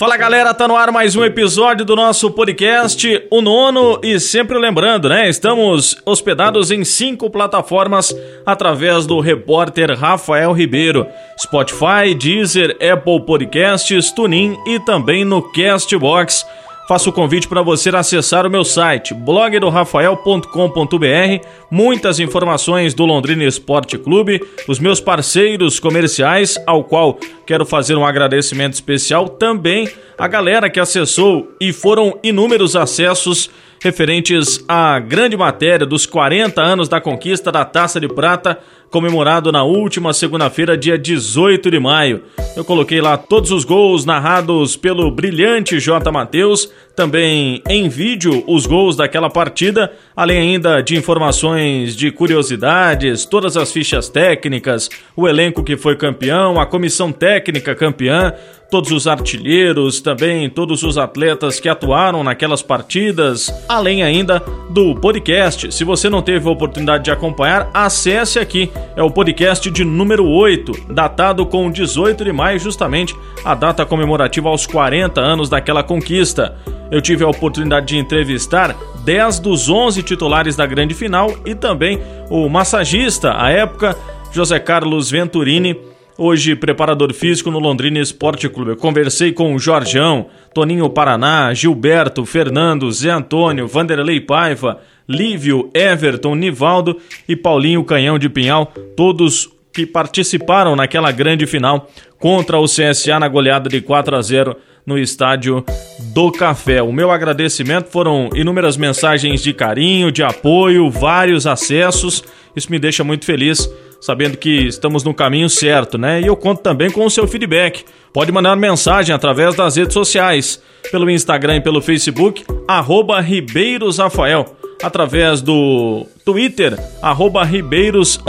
Fala galera, tá no ar mais um episódio do nosso podcast, o nono, e sempre lembrando, né? Estamos hospedados em cinco plataformas através do repórter Rafael Ribeiro: Spotify, Deezer, Apple Podcasts, TuneIn e também no Castbox. Faço o convite para você acessar o meu site, blogdorafael.com.br, muitas informações do Londrina Esporte Clube, os meus parceiros comerciais, ao qual quero fazer um agradecimento especial também a galera que acessou e foram inúmeros acessos referentes à grande matéria dos 40 anos da conquista da Taça de Prata, comemorado na última segunda-feira, dia 18 de maio. Eu coloquei lá todos os gols narrados pelo brilhante J. Matheus, também em vídeo os gols daquela partida, além ainda de informações de curiosidades, todas as fichas técnicas, o elenco que foi campeão, a comissão técnica campeã, todos os artilheiros, também todos os atletas que atuaram naquelas partidas, além ainda do podcast. Se você não teve a oportunidade de acompanhar, acesse aqui. É o podcast de número 8, datado com 18 de maio, justamente a data comemorativa aos 40 anos daquela conquista. Eu tive a oportunidade de entrevistar 10 dos 11 titulares da grande final e também o massagista, à época, José Carlos Venturini hoje preparador físico no Londrina Esporte Clube. Eu conversei com o Jorgeão, Toninho Paraná, Gilberto, Fernando, Zé Antônio, Vanderlei Paiva, Lívio, Everton, Nivaldo e Paulinho Canhão de Pinhal, todos que participaram naquela grande final contra o CSA na goleada de 4 a 0 no estádio do Café. O meu agradecimento foram inúmeras mensagens de carinho, de apoio, vários acessos. Isso me deixa muito feliz sabendo que estamos no caminho certo, né? E eu conto também com o seu feedback. Pode mandar mensagem através das redes sociais, pelo Instagram e pelo Facebook, arroba Ribeiros Rafael através do Twitter, arroba Ribeiros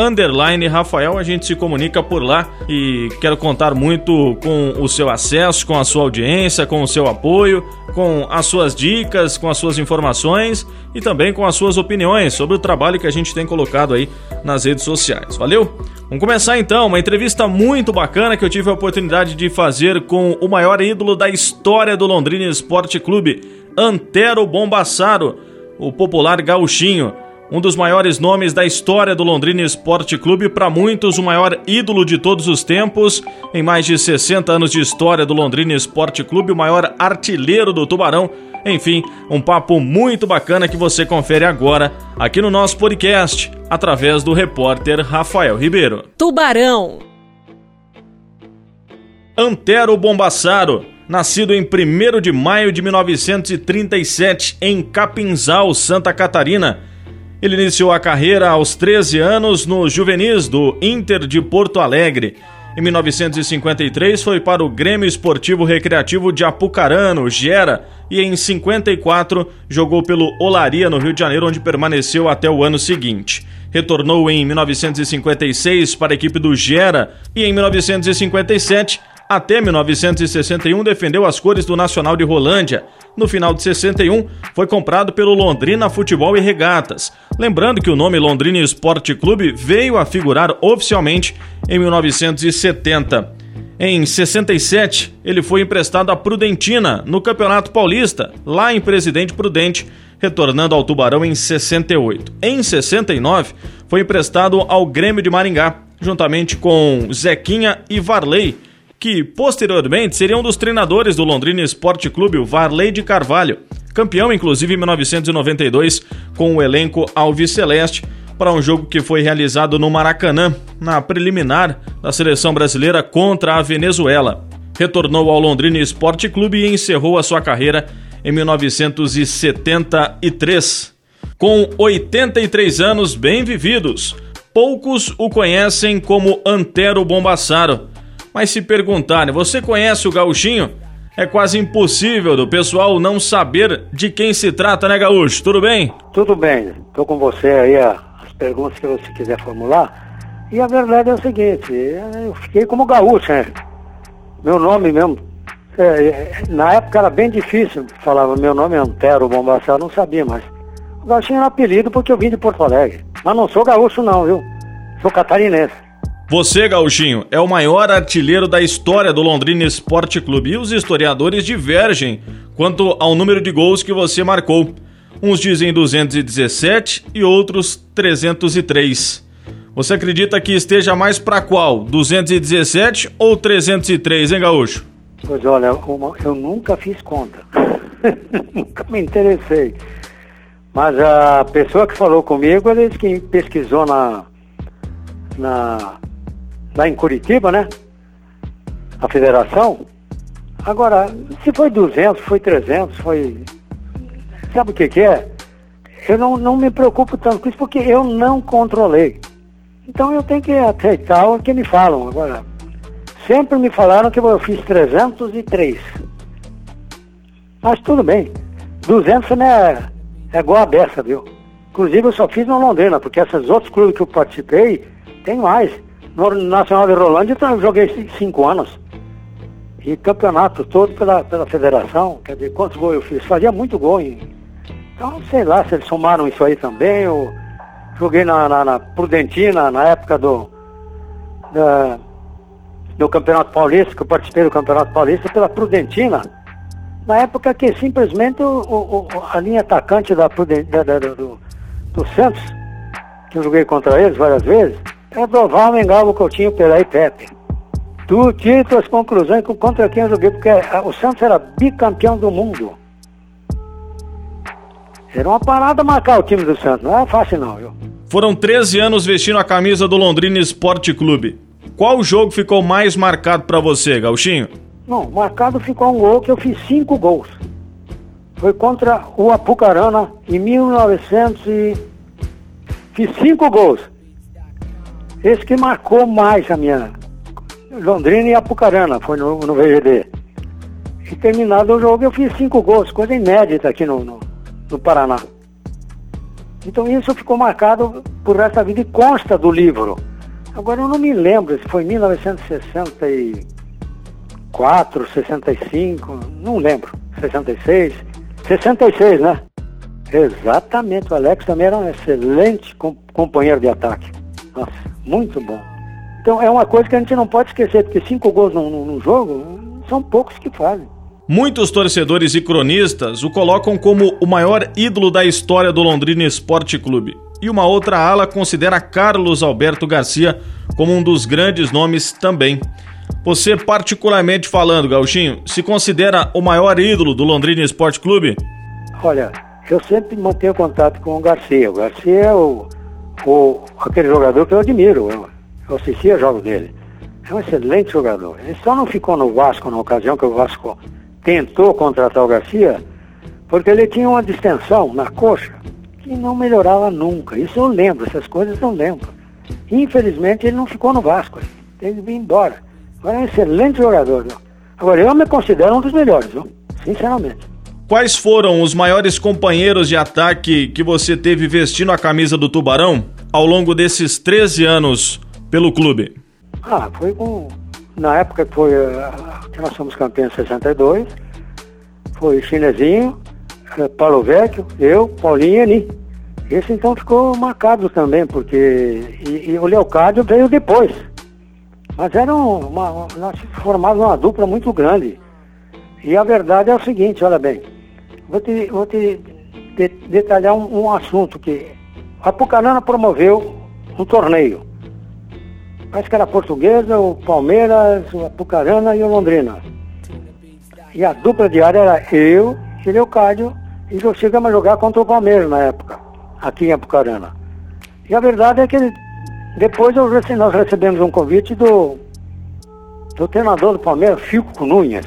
Rafael. A gente se comunica por lá e quero contar muito com o seu acesso, com a sua audiência, com o seu apoio, com as suas dicas, com as suas informações e também com as suas opiniões sobre o trabalho que a gente tem colocado aí nas redes sociais. Valeu? Vamos começar então, uma entrevista muito bacana que eu tive a oportunidade de fazer com o maior ídolo da história do Londrina Esporte Clube, Antero Bombassaro o popular gauchinho, um dos maiores nomes da história do Londrina Esporte Clube, para muitos o maior ídolo de todos os tempos, em mais de 60 anos de história do Londrina Esporte Clube, o maior artilheiro do Tubarão. Enfim, um papo muito bacana que você confere agora aqui no nosso podcast, através do repórter Rafael Ribeiro. Tubarão. Antero Bombassaro nascido em 1 de maio de 1937 em Capinzal, Santa Catarina. Ele iniciou a carreira aos 13 anos no Juvenis do Inter de Porto Alegre. Em 1953 foi para o Grêmio Esportivo Recreativo de Apucarana, Gera, e em 54 jogou pelo Olaria no Rio de Janeiro, onde permaneceu até o ano seguinte. Retornou em 1956 para a equipe do Gera e em 1957 até 1961 defendeu as cores do Nacional de Rolândia. No final de 61, foi comprado pelo Londrina Futebol e Regatas. Lembrando que o nome Londrina Esporte Clube veio a figurar oficialmente em 1970. Em 67, ele foi emprestado à Prudentina, no Campeonato Paulista, lá em Presidente Prudente, retornando ao Tubarão em 68. Em 69, foi emprestado ao Grêmio de Maringá, juntamente com Zequinha e Varley que posteriormente seria um dos treinadores do Londrina Esporte Clube, o Varley de Carvalho, campeão inclusive em 1992 com o elenco Alves Celeste, para um jogo que foi realizado no Maracanã, na preliminar da seleção brasileira contra a Venezuela. Retornou ao Londrina Esporte Clube e encerrou a sua carreira em 1973. Com 83 anos bem vividos, poucos o conhecem como Antero Bombassaro mas se perguntarem, você conhece o Gauchinho? É quase impossível do pessoal não saber de quem se trata, né, Gaúcho? Tudo bem? Tudo bem. Estou com você aí, as perguntas que você quiser formular. E a verdade é o seguinte, eu fiquei como gaúcho, né? Meu nome mesmo. É, é, na época era bem difícil, falava meu nome é Antero Bombassar, não sabia mais. O Gauchinho era apelido porque eu vim de Porto Alegre. Mas não sou gaúcho não, viu? Sou catarinense. Você, Gauchinho, é o maior artilheiro da história do Londrina Esporte Clube e os historiadores divergem quanto ao número de gols que você marcou. Uns dizem 217 e outros 303. Você acredita que esteja mais para qual? 217 ou 303, hein, Gaúcho? Pois olha, eu nunca fiz conta. nunca me interessei. Mas a pessoa que falou comigo, ele disse que pesquisou na, na lá em Curitiba, né? A federação. Agora, se foi 200, foi 300, foi. Sabe o que, que é? Eu não, não me preocupo tanto com isso porque eu não controlei. Então eu tenho que aceitar o que me falam. Agora, sempre me falaram que eu fiz 303. Mas tudo bem. 200 não é, é igual a beça, viu? Inclusive eu só fiz no Londrina, porque esses outros clubes que eu participei, tem mais. No Nacional de Rolândia eu joguei cinco anos. E campeonato todo pela, pela federação. Quer dizer, quantos gols eu fiz? Fazia muito gol. Hein? Então, sei lá se eles somaram isso aí também. Eu joguei na, na, na Prudentina, na época do, da, do Campeonato Paulista, que eu participei do Campeonato Paulista pela Prudentina. Na época que simplesmente o, o, a linha atacante da, da, da do, do Santos, que eu joguei contra eles várias vezes, é Doval, Mengalvo, Coutinho, Pelé e Pepe. Tu tira tuas conclusões contra quem eu joguei, porque o Santos era bicampeão do mundo. Era uma parada marcar o time do Santos, não é fácil não, viu? Foram 13 anos vestindo a camisa do Londrina Esporte Clube. Qual jogo ficou mais marcado para você, Gauchinho? Não, marcado ficou um gol que eu fiz cinco gols. Foi contra o Apucarana em 1900 e... Fiz cinco gols. Esse que marcou mais a minha Londrina e Apucarana, foi no, no VGD. E terminado o jogo eu fiz cinco gols, coisa inédita aqui no, no, no Paraná. Então isso ficou marcado por essa vida e consta do livro. Agora eu não me lembro se foi 1964, 65, não lembro. 66, 66, né? Exatamente, o Alex também era um excelente companheiro de ataque. Nossa, muito bom. Então é uma coisa que a gente não pode esquecer, porque cinco gols num, jogo são poucos que fazem. Muitos torcedores e cronistas o colocam como o maior ídolo da história do Londrina Esporte Clube. E uma outra ala considera Carlos Alberto Garcia como um dos grandes nomes também. Você, particularmente falando, Gauchinho, se considera o maior ídolo do Londrina Esporte Clube? Olha, eu sempre mantenho contato com o Garcia. O Garcia é o o, aquele jogador que eu admiro, eu, eu assistia jogos dele. É um excelente jogador. Ele só não ficou no Vasco na ocasião que o Vasco tentou contratar o Garcia, porque ele tinha uma distensão na coxa que não melhorava nunca. Isso eu lembro, essas coisas eu lembro. Infelizmente ele não ficou no Vasco, ele teve que ir embora. Agora é um excelente jogador. Viu? Agora eu me considero um dos melhores, viu? sinceramente. Quais foram os maiores companheiros de ataque que você teve vestindo a camisa do Tubarão ao longo desses 13 anos pelo clube? Ah, foi com. Na época foi. Eh, que nós fomos campeões em 62. Foi Chinesinho, eh, Paulo Vecchio, eu, Paulinho e Ani. Esse então ficou marcado também, porque. E, e o Leocádio veio depois. Mas era uma. Nós formávamos uma dupla muito grande. E a verdade é o seguinte, olha bem. Vou te, vou te de, detalhar um, um, assunto que a Pucarana promoveu um torneio. Parece que era a portuguesa, o Palmeiras, a Pucarana e o Londrina. E a dupla diária era eu Leocádio, e nós chegamos a jogar contra o Palmeiras na época, aqui em Apucarana. E a verdade é que depois eu, nós recebemos um convite do, do treinador do Palmeiras, Fico Nunes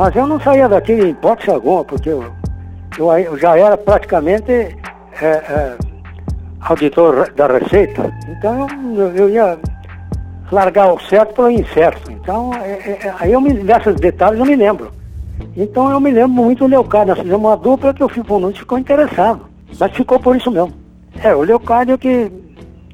mas eu não saía daqui em hipótese alguma, porque eu, eu, eu já era praticamente é, é, auditor da Receita. Então eu, eu, ia largar o certo pelo incerto. Então, é, é, é, aí eu me, desses detalhes eu me lembro. Então eu me lembro muito do Leocádio. Nós fizemos uma dupla que o Fico Nunes ficou interessado. Mas ficou por isso mesmo. É, o Leocádio que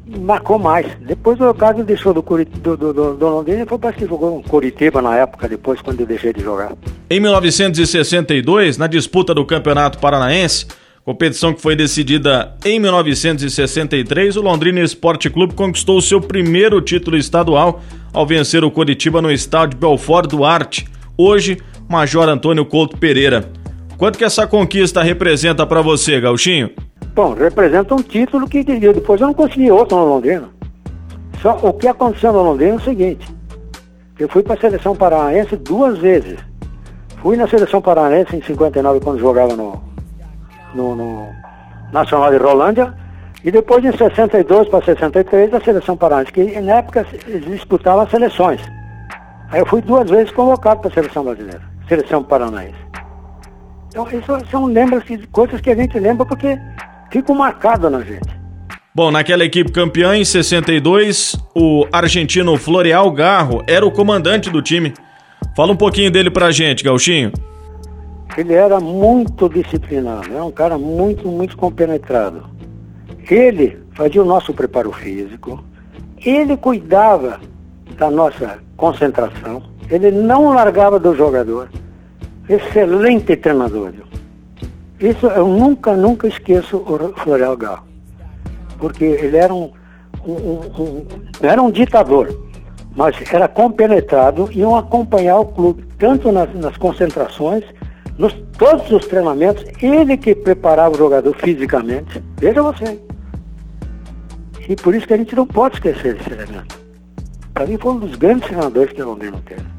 marcou mais. Depois o Carlos deixou do, do, do, do, do Londrina e foi para que jogou no Curitiba na época, depois quando eu deixei de jogar. Em 1962, na disputa do Campeonato Paranaense, Competição que foi decidida em 1963, o Londrina Esporte Clube conquistou seu primeiro título estadual ao vencer o Coritiba no estádio Belfort Duarte. Hoje, Major Antônio Couto Pereira. Quanto que essa conquista representa para você, Gauchinho? Bom, representa um título que depois eu não consegui outro no Londrina. Só o que aconteceu no Londrina é o seguinte: eu fui para a seleção paranaense duas vezes. Fui na seleção paranaense em 59 quando jogava no, no, no Nacional de Rolândia e depois em 62 para 63 a seleção paranaense, que na época eles disputavam as seleções. Aí eu fui duas vezes convocado para a seleção brasileira, seleção paranaense. Então, isso são lembranças, coisas que a gente lembra porque ficam marcadas na gente. Bom, naquela equipe campeã em 62, o argentino Floreal Garro era o comandante do time. Fala um pouquinho dele pra gente, Gauchinho. Ele era muito disciplinado, era um cara muito, muito compenetrado. Ele fazia o nosso preparo físico, ele cuidava da nossa concentração, ele não largava do jogador excelente treinador. Isso eu nunca, nunca esqueço o Florial Gal. Porque ele era um, um, um, era um ditador, mas era compenetrado e iam acompanhar o clube, tanto nas, nas concentrações, nos todos os treinamentos, ele que preparava o jogador fisicamente. Veja você. E por isso que a gente não pode esquecer esse elemento. Para mim foi um dos grandes treinadores que o Londrina teve.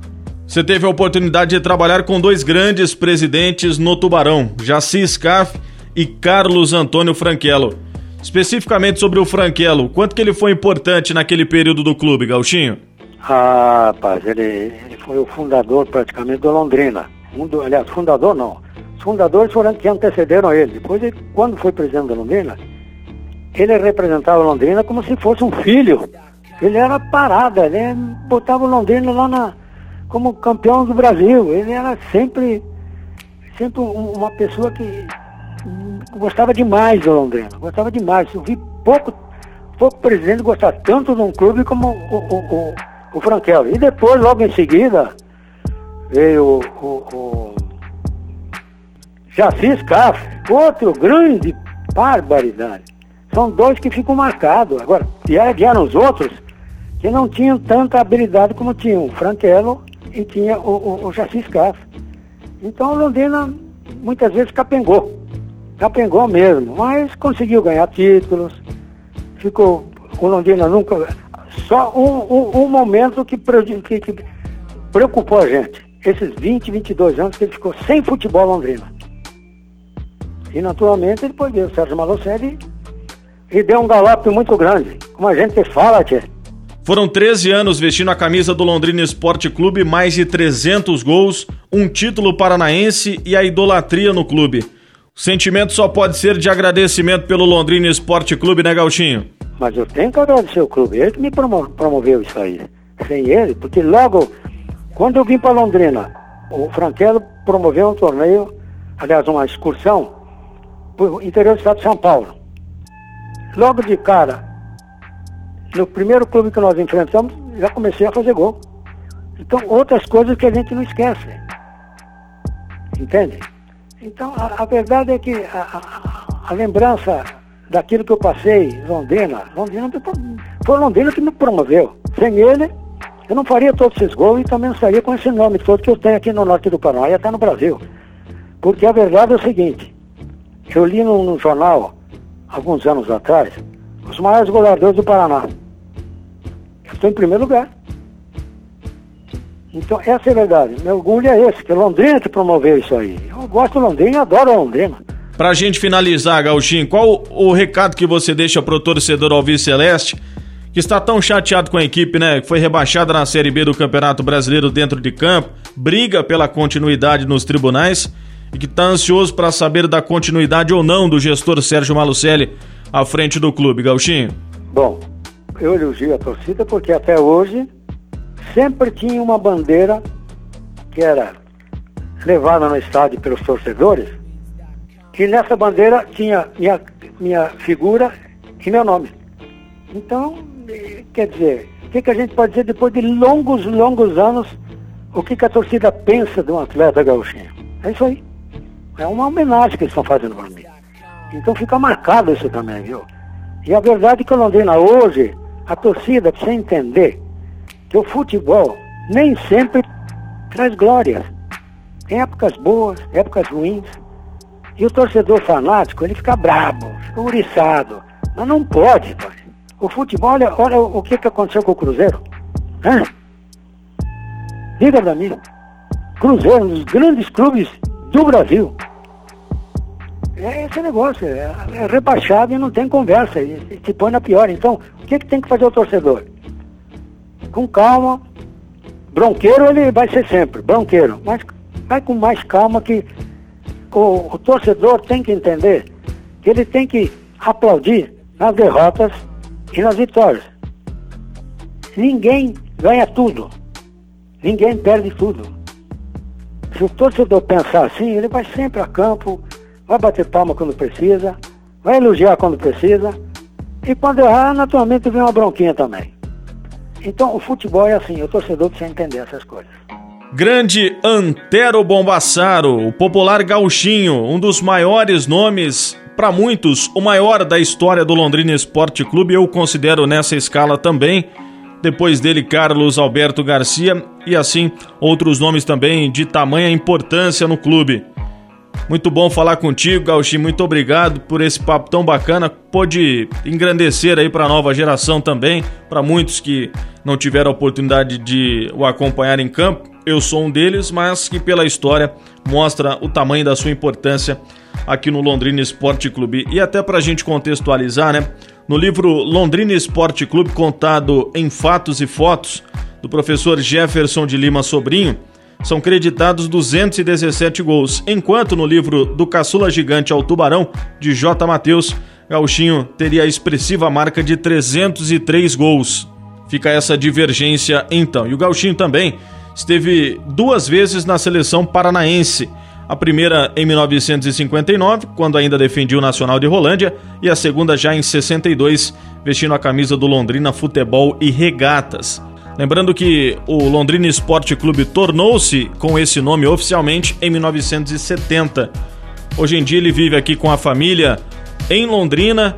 Você teve a oportunidade de trabalhar com dois grandes presidentes no Tubarão, Jaci Scaff e Carlos Antônio Franquelo. Especificamente sobre o Franquelo, quanto que ele foi importante naquele período do clube, Gauchinho? Ah, rapaz, ele, ele foi o fundador praticamente do Londrina. Aliás, fundador não. Os fundadores foram que antecederam ele. Depois, ele, quando foi presidente da Londrina, ele representava Londrina como se fosse um filho. Ele era parada, ele botava o Londrina lá na, como campeão do Brasil. Ele era sempre, sempre uma pessoa que gostava demais do Londrina, gostava demais. Eu vi pouco, pouco presidente gostar tanto de um clube como o, o, o, o Franquelo. E depois, logo em seguida, veio o, o, Jacis Caf, outro grande barbaridade. São dois que ficam marcados. Agora, vieram os outros que não tinham tanta habilidade como tinham o Franquelo e tinha o, o, o Jacis Castro. Então Londrina muitas vezes capengou, capengou mesmo, mas conseguiu ganhar títulos, ficou, o Londrina nunca, só um, um, um momento que, que, que, preocupou a gente, esses 20, 22 anos que ele ficou sem futebol Londrina. E naturalmente depois veio o Sérgio Malocelli e deu um galope muito grande, como a gente fala, tia. Foram 13 anos vestindo a camisa do Londrina Esporte Clube, mais de 300 gols, um título paranaense e a idolatria no clube. O sentimento só pode ser de agradecimento pelo Londrina Esporte Clube, né, Gauchinho? Mas eu tenho que agradecer o clube, ele que me promoveu isso aí. Sem ele, porque logo, quando eu vim para Londrina, o Franquelo promoveu um torneio, aliás, uma excursão, para o interior do estado de São Paulo. Logo de cara, no primeiro clube que nós enfrentamos, já comecei a fazer gol. Então, outras coisas que a gente não esquece. Entende? Então, a, a verdade é que a, a, a, lembrança daquilo que eu passei, Londrina, Londrina foi Londrina que me promoveu. Sem ele, eu não faria todos esses gols e também não estaria com esse nome todo que eu tenho aqui no norte do Paraná e até no Brasil. Porque a verdade é o seguinte, eu li num jornal, alguns anos atrás, os maiores goleadores do Paraná. Estou em primeiro lugar. Então, essa é a verdade. Meu orgulho é esse, que Londrina que promoveu isso aí. Eu gosto de Londrina, adoro Londrina. Pra gente finalizar, Gauchinho, qual o recado que você deixa pro torcedor Alves Celeste, que está tão chateado com a equipe, né? Que foi rebaixada na Série B do Campeonato Brasileiro dentro de campo, briga pela continuidade nos tribunais e que está ansioso para saber da continuidade ou não do gestor Sérgio Malucelli à frente do clube, Gauchinho? Bom, eu elogio a torcida porque até hoje sempre tinha uma bandeira que era levada no estádio pelos torcedores, que nessa bandeira tinha minha, minha figura e meu nome. Então, quer dizer, o que, que a gente pode dizer depois de longos, longos anos, o que, que a torcida pensa de um atleta gaúchinho? É isso aí. É uma homenagem que eles estão fazendo para mim. Então fica marcado isso também, viu? E a verdade é que o Londrina hoje, a torcida precisa entender que o futebol nem sempre traz glórias. Tem épocas boas, épocas ruins. E o torcedor fanático, ele fica brabo, fica uriçado. Mas não pode, pai. O futebol, olha, olha o que, que aconteceu com o Cruzeiro. Hã? Diga pra mim. Cruzeiro, um dos grandes clubes do Brasil. É esse negócio, é, é rebaixado e não tem conversa, e, e se põe na pior. Então, o que, que tem que fazer o torcedor? Com calma, bronqueiro ele vai ser sempre, bronqueiro, mas vai com mais calma que o, o torcedor tem que entender que ele tem que aplaudir nas derrotas e nas vitórias. Ninguém ganha tudo. Ninguém perde tudo. Se o torcedor pensar assim, ele vai sempre a campo, vai bater palma quando precisa, vai elogiar quando precisa, e quando errar, naturalmente vem uma bronquinha também. Então o futebol é assim, o torcedor precisa entender essas coisas. Grande Antero Bombassaro, o popular gauchinho, um dos maiores nomes, para muitos, o maior da história do Londrina Esporte Clube, eu considero nessa escala também. Depois dele, Carlos Alberto Garcia e assim outros nomes também de tamanha importância no clube. Muito bom falar contigo, Gauchinho. Muito obrigado por esse papo tão bacana. Pode engrandecer aí para a nova geração também, para muitos que não tiveram a oportunidade de o acompanhar em campo. Eu sou um deles, mas que pela história mostra o tamanho da sua importância aqui no Londrina Esporte Clube. E até para a gente contextualizar, né? No livro Londrina Esporte Clube, contado em fatos e fotos, do professor Jefferson de Lima Sobrinho, são creditados 217 gols, enquanto no livro Do Caçula Gigante ao Tubarão, de J. Matheus, Gauchinho teria a expressiva marca de 303 gols. Fica essa divergência então. E o Gauchinho também esteve duas vezes na seleção paranaense. A primeira em 1959, quando ainda defendia o Nacional de Rolândia, e a segunda já em 62, vestindo a camisa do Londrina Futebol e Regatas. Lembrando que o Londrina Esporte Clube tornou-se com esse nome oficialmente em 1970. Hoje em dia ele vive aqui com a família em Londrina,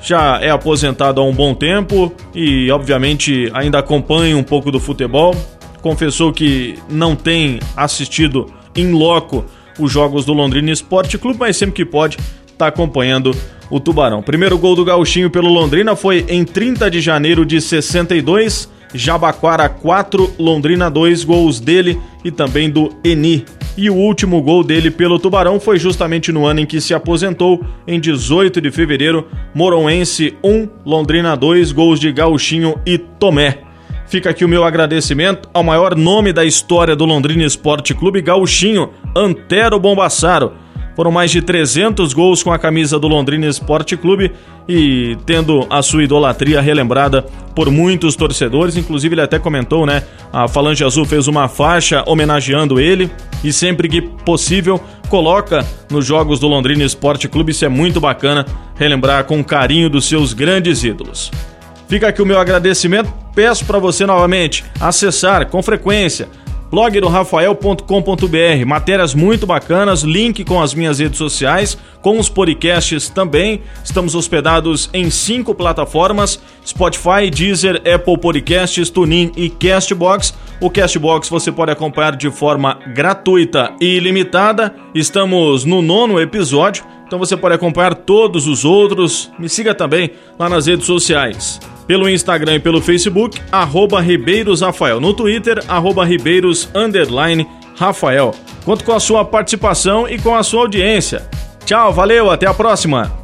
já é aposentado há um bom tempo e, obviamente, ainda acompanha um pouco do futebol. Confessou que não tem assistido em loco os jogos do Londrina Esporte Clube, mas sempre que pode está acompanhando o Tubarão. Primeiro gol do Gauchinho pelo Londrina foi em 30 de janeiro de 62 Jabaquara 4, Londrina 2, gols dele e também do Eni. E o último gol dele pelo Tubarão foi justamente no ano em que se aposentou, em 18 de fevereiro, Moroense 1, Londrina 2, gols de Gauchinho e Tomé. Fica aqui o meu agradecimento ao maior nome da história do Londrina Esporte Clube, Gauchinho, Antero Bombassaro foram mais de 300 gols com a camisa do Londrina Esporte Clube e tendo a sua idolatria relembrada por muitos torcedores. Inclusive, ele até comentou, né? A Falange Azul fez uma faixa homenageando ele e sempre que possível coloca nos jogos do Londrina Esporte Clube. Isso é muito bacana relembrar com carinho dos seus grandes ídolos. Fica aqui o meu agradecimento. Peço para você novamente acessar com frequência blog do rafael.com.br, matérias muito bacanas, link com as minhas redes sociais, com os podcasts também. Estamos hospedados em cinco plataformas: Spotify, Deezer, Apple Podcasts, TuneIn e Castbox. O Castbox você pode acompanhar de forma gratuita e ilimitada. Estamos no nono episódio, então você pode acompanhar todos os outros. Me siga também lá nas redes sociais pelo Instagram e pelo Facebook, arroba Ribeiros Rafael. No Twitter, arroba Ribeiros underline Rafael. Conto com a sua participação e com a sua audiência. Tchau, valeu, até a próxima!